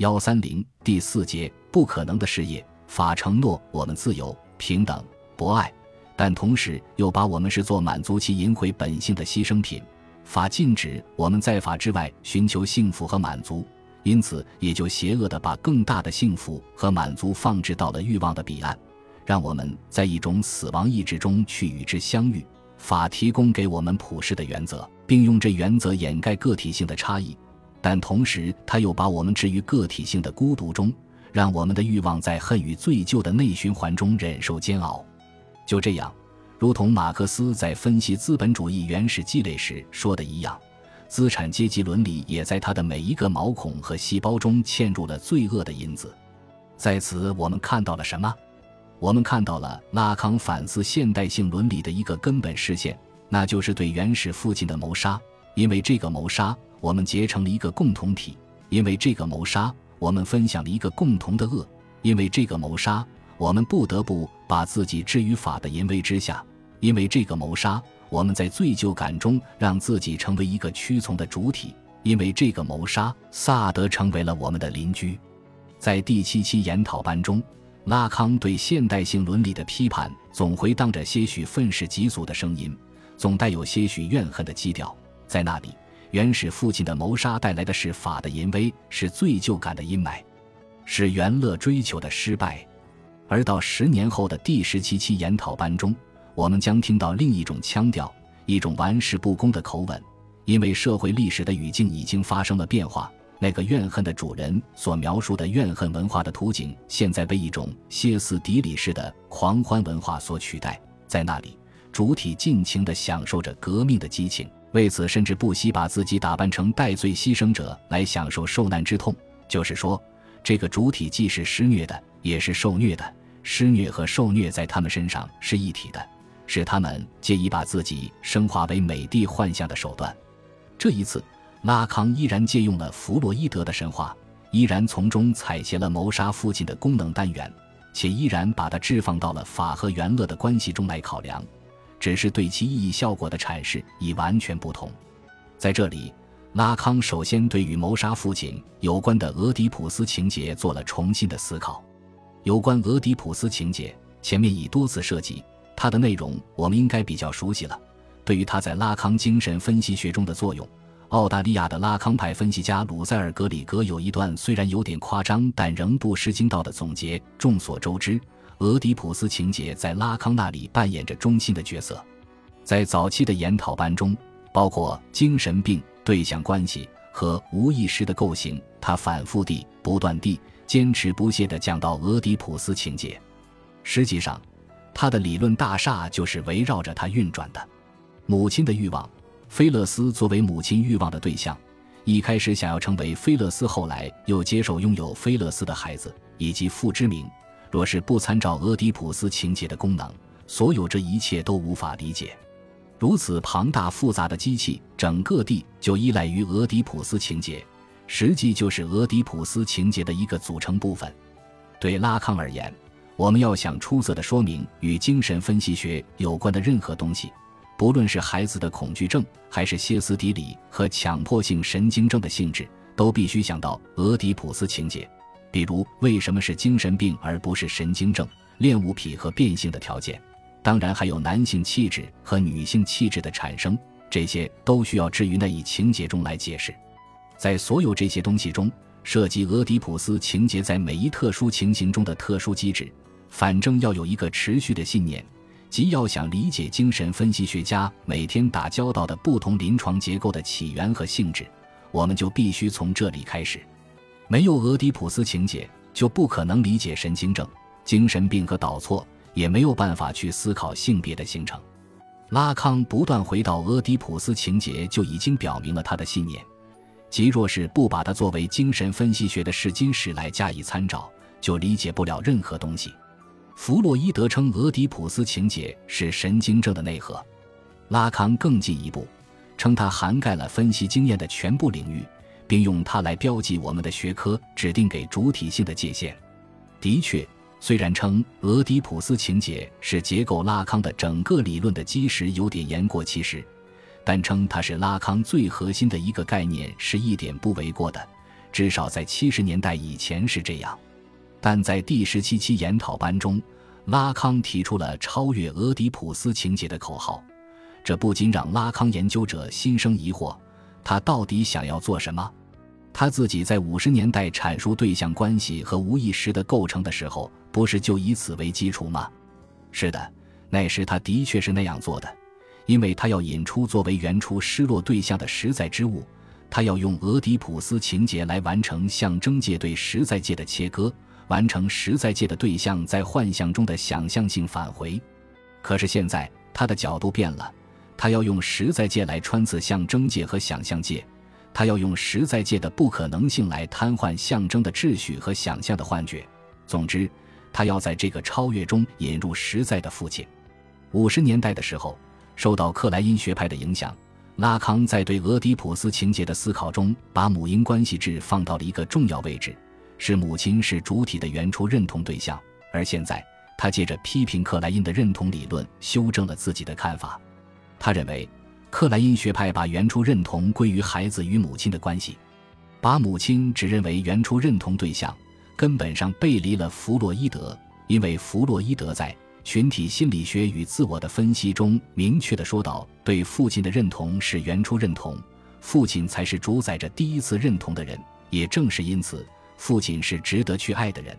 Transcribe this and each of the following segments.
幺三零第四节不可能的事业。法承诺我们自由、平等、博爱，但同时又把我们视作满足其淫秽本性的牺牲品。法禁止我们在法之外寻求幸福和满足，因此也就邪恶地把更大的幸福和满足放置到了欲望的彼岸，让我们在一种死亡意志中去与之相遇。法提供给我们普世的原则，并用这原则掩盖个体性的差异。但同时，他又把我们置于个体性的孤独中，让我们的欲望在恨与罪疚的内循环中忍受煎熬。就这样，如同马克思在分析资本主义原始积累时说的一样，资产阶级伦理也在他的每一个毛孔和细胞中嵌入了罪恶的因子。在此，我们看到了什么？我们看到了拉康反思现代性伦理的一个根本实现，那就是对原始父亲的谋杀。因为这个谋杀。我们结成了一个共同体，因为这个谋杀，我们分享了一个共同的恶；因为这个谋杀，我们不得不把自己置于法的淫威之下；因为这个谋杀，我们在罪疚感中让自己成为一个屈从的主体；因为这个谋杀，萨德成为了我们的邻居。在第七期研讨班中，拉康对现代性伦理的批判总回荡着些许愤世嫉俗的声音，总带有些许怨恨的基调，在那里。原始父亲的谋杀带来的是法的淫威，是罪疚感的阴霾，是元乐追求的失败。而到十年后的第十七期研讨班中，我们将听到另一种腔调，一种玩世不恭的口吻，因为社会历史的语境已经发生了变化。那个怨恨的主人所描述的怨恨文化的图景，现在被一种歇斯底里式的狂欢文化所取代。在那里，主体尽情地享受着革命的激情。为此，甚至不惜把自己打扮成戴罪牺牲者来享受受难之痛。就是说，这个主体既是施虐的，也是受虐的。施虐和受虐在他们身上是一体的，是他们借以把自己升华为美帝幻象的手段。这一次，拉康依然借用了弗洛伊德的神话，依然从中采撷了谋杀父亲的功能单元，且依然把它置放到了法和原乐的关系中来考量。只是对其意义效果的阐释已完全不同。在这里，拉康首先对与谋杀父亲有关的俄狄浦斯情节做了重新的思考。有关俄狄浦斯情节，前面已多次涉及，它的内容我们应该比较熟悉了。对于他在拉康精神分析学中的作用，澳大利亚的拉康派分析家鲁塞尔·格里格有一段虽然有点夸张，但仍不失精到的总结。众所周知。俄狄浦斯情节在拉康那里扮演着中心的角色，在早期的研讨班中，包括精神病对象关系和无意识的构型，他反复地、不断地、坚持不懈地讲到俄狄浦斯情节。实际上，他的理论大厦就是围绕着他运转的。母亲的欲望，菲勒斯作为母亲欲望的对象，一开始想要成为菲勒斯，后来又接受拥有菲勒斯的孩子，以及父之名。若是不参照俄狄浦斯情节的功能，所有这一切都无法理解。如此庞大复杂的机器，整个地就依赖于俄狄浦斯情节，实际就是俄狄浦斯情节的一个组成部分。对拉康而言，我们要想出色的说明与精神分析学有关的任何东西，不论是孩子的恐惧症，还是歇斯底里和强迫性神经症的性质，都必须想到俄狄浦斯情节。比如，为什么是精神病而不是神经症？恋物癖和变性的条件，当然还有男性气质和女性气质的产生，这些都需要置于那一情节中来解释。在所有这些东西中，涉及俄狄浦斯情节在每一特殊情形中的特殊机制，反正要有一个持续的信念，即要想理解精神分析学家每天打交道的不同临床结构的起源和性质，我们就必须从这里开始。没有俄狄浦斯情节，就不可能理解神经症、精神病和导错，也没有办法去思考性别的形成。拉康不断回到俄狄浦斯情节，就已经表明了他的信念：即若是不把它作为精神分析学的试金石来加以参照，就理解不了任何东西。弗洛伊德称俄狄浦斯情节是神经症的内核，拉康更进一步，称它涵盖了分析经验的全部领域。并用它来标记我们的学科指定给主体性的界限。的确，虽然称俄狄浦斯情节是结构拉康的整个理论的基石有点言过其实，但称它是拉康最核心的一个概念是一点不为过的。至少在七十年代以前是这样。但在第十七期研讨班中，拉康提出了超越俄狄浦斯情节的口号，这不禁让拉康研究者心生疑惑：他到底想要做什么？他自己在五十年代阐述对象关系和无意识的构成的时候，不是就以此为基础吗？是的，那时他的确是那样做的，因为他要引出作为原初失落对象的实在之物，他要用俄狄浦斯情节来完成象征界对实在界的切割，完成实在界的对象在幻象中的想象性返回。可是现在他的角度变了，他要用实在界来穿刺象征界和想象界。他要用实在界的不可能性来瘫痪象征的秩序和想象的幻觉。总之，他要在这个超越中引入实在的父亲。五十年代的时候，受到克莱因学派的影响，拉康在对俄狄浦斯情节的思考中，把母婴关系制放到了一个重要位置，是母亲是主体的原初认同对象。而现在，他借着批评克莱因的认同理论，修正了自己的看法。他认为。克莱因学派把原初认同归于孩子与母亲的关系，把母亲只认为原初认同对象，根本上背离了弗洛伊德。因为弗洛伊德在群体心理学与自我的分析中明确的说到，对父亲的认同是原初认同，父亲才是主宰着第一次认同的人。也正是因此，父亲是值得去爱的人。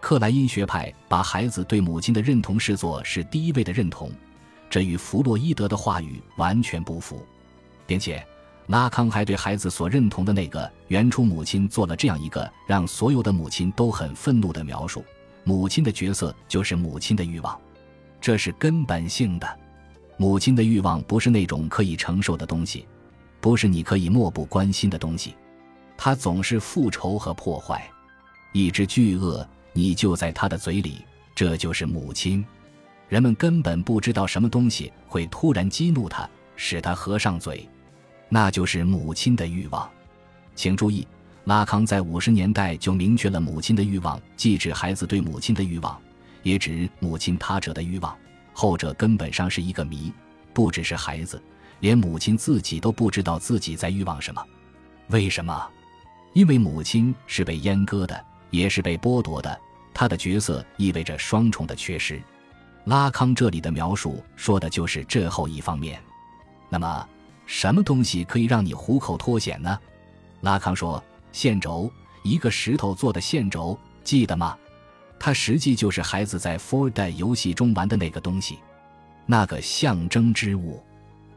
克莱因学派把孩子对母亲的认同视作是第一位的认同。这与弗洛伊德的话语完全不符，并且拉康还对孩子所认同的那个原初母亲做了这样一个让所有的母亲都很愤怒的描述：母亲的角色就是母亲的欲望，这是根本性的。母亲的欲望不是那种可以承受的东西，不是你可以漠不关心的东西，它总是复仇和破坏。一只巨鳄，你就在它的嘴里，这就是母亲。人们根本不知道什么东西会突然激怒他，使他合上嘴，那就是母亲的欲望。请注意，拉康在五十年代就明确了母亲的欲望，既指孩子对母亲的欲望，也指母亲他者的欲望。后者根本上是一个谜，不只是孩子，连母亲自己都不知道自己在欲望什么。为什么？因为母亲是被阉割的，也是被剥夺的，她的角色意味着双重的缺失。拉康这里的描述说的就是这后一方面。那么，什么东西可以让你虎口脱险呢？拉康说：线轴，一个石头做的线轴，记得吗？它实际就是孩子在 Four Day 游戏中玩的那个东西，那个象征之物。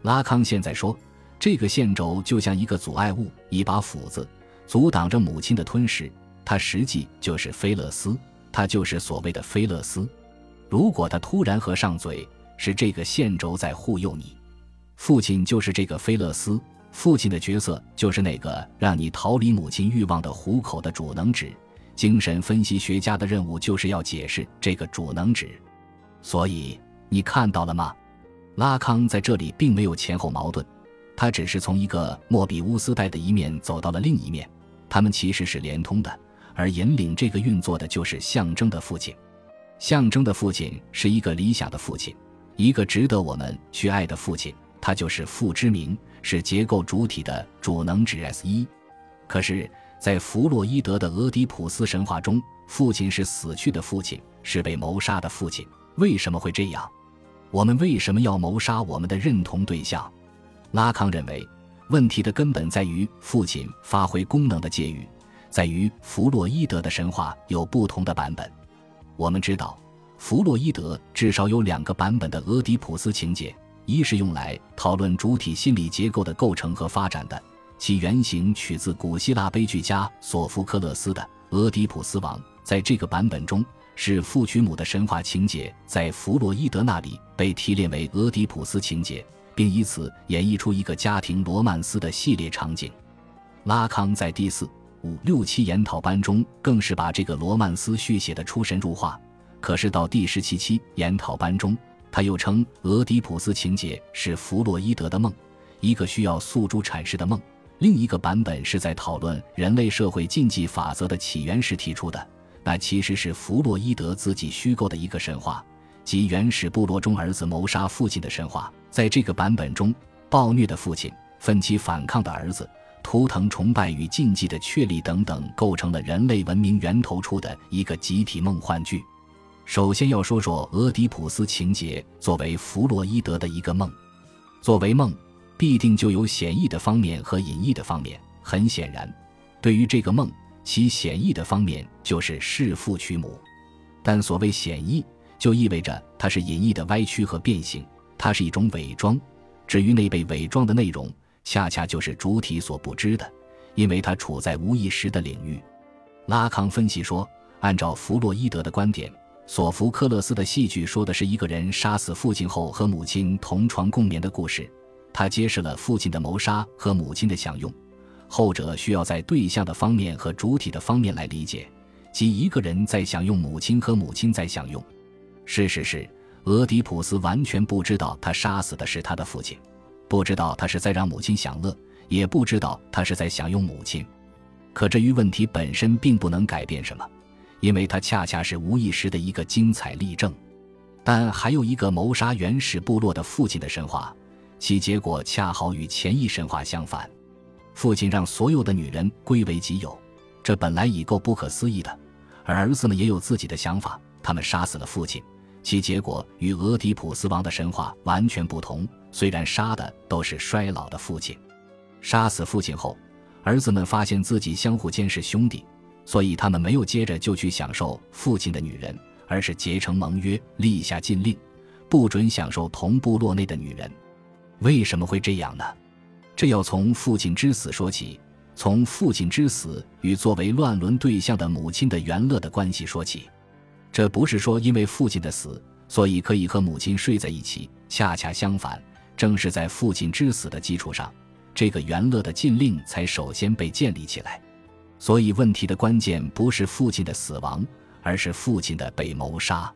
拉康现在说，这个线轴就像一个阻碍物，一把斧子，阻挡着母亲的吞噬。它实际就是菲勒斯，它就是所谓的菲勒斯。如果他突然合上嘴，是这个线轴在护佑你。父亲就是这个菲勒斯，父亲的角色就是那个让你逃离母亲欲望的虎口的主能指。精神分析学家的任务就是要解释这个主能指。所以你看到了吗？拉康在这里并没有前后矛盾，他只是从一个莫比乌斯带的一面走到了另一面，他们其实是连通的，而引领这个运作的就是象征的父亲。象征的父亲是一个理想的父亲，一个值得我们去爱的父亲。他就是父之名，是结构主体的主能指 S 一。可是，在弗洛伊德的俄狄浦斯神话中，父亲是死去的父亲，是被谋杀的父亲。为什么会这样？我们为什么要谋杀我们的认同对象？拉康认为，问题的根本在于父亲发挥功能的介于，在于弗洛伊德的神话有不同的版本。我们知道，弗洛伊德至少有两个版本的俄狄浦斯情节：一是用来讨论主体心理结构的构成和发展的，其原型取自古希腊悲剧家索福克勒斯的《俄狄浦斯王》。在这个版本中，是父娶母的神话情节在弗洛伊德那里被提炼为俄狄浦斯情节，并以此演绎出一个家庭罗曼斯的系列场景。拉康在第四。五六期研讨班中，更是把这个罗曼斯续写的出神入化。可是到第十七期研讨班中，他又称俄狄浦斯情节是弗洛伊德的梦，一个需要诉诸阐释的梦。另一个版本是在讨论人类社会禁忌法则的起源时提出的，那其实是弗洛伊德自己虚构的一个神话，即原始部落中儿子谋杀父亲的神话。在这个版本中，暴虐的父亲、奋起反抗的儿子。图腾崇拜与禁忌的确立等等，构成了人类文明源头处的一个集体梦幻剧。首先要说说俄狄浦斯情节作为弗洛伊德的一个梦，作为梦，必定就有显义的方面和隐逸的方面。很显然，对于这个梦，其显义的方面就是弑父娶母。但所谓显义，就意味着它是隐逸的歪曲和变形，它是一种伪装。至于那被伪装的内容，恰恰就是主体所不知的，因为它处在无意识的领域。拉康分析说，按照弗洛伊德的观点。索福克勒斯的戏剧说的是一个人杀死父亲后和母亲同床共眠的故事，他揭示了父亲的谋杀和母亲的享用，后者需要在对象的方面和主体的方面来理解，即一个人在享用母亲和母亲在享用。事实是，俄狄浦斯完全不知道他杀死的是他的父亲，不知道他是在让母亲享乐，也不知道他是在享用母亲。可这于问题本身并不能改变什么。因为它恰恰是无意识的一个精彩例证，但还有一个谋杀原始部落的父亲的神话，其结果恰好与前一神话相反。父亲让所有的女人归为己有，这本来已够不可思议的。而儿子们也有自己的想法，他们杀死了父亲，其结果与俄狄浦斯王的神话完全不同。虽然杀的都是衰老的父亲，杀死父亲后，儿子们发现自己相互间是兄弟。所以他们没有接着就去享受父亲的女人，而是结成盟约，立下禁令，不准享受同部落内的女人。为什么会这样呢？这要从父亲之死说起，从父亲之死与作为乱伦对象的母亲的元乐的关系说起。这不是说因为父亲的死，所以可以和母亲睡在一起。恰恰相反，正是在父亲之死的基础上，这个元乐的禁令才首先被建立起来。所以，问题的关键不是父亲的死亡，而是父亲的被谋杀。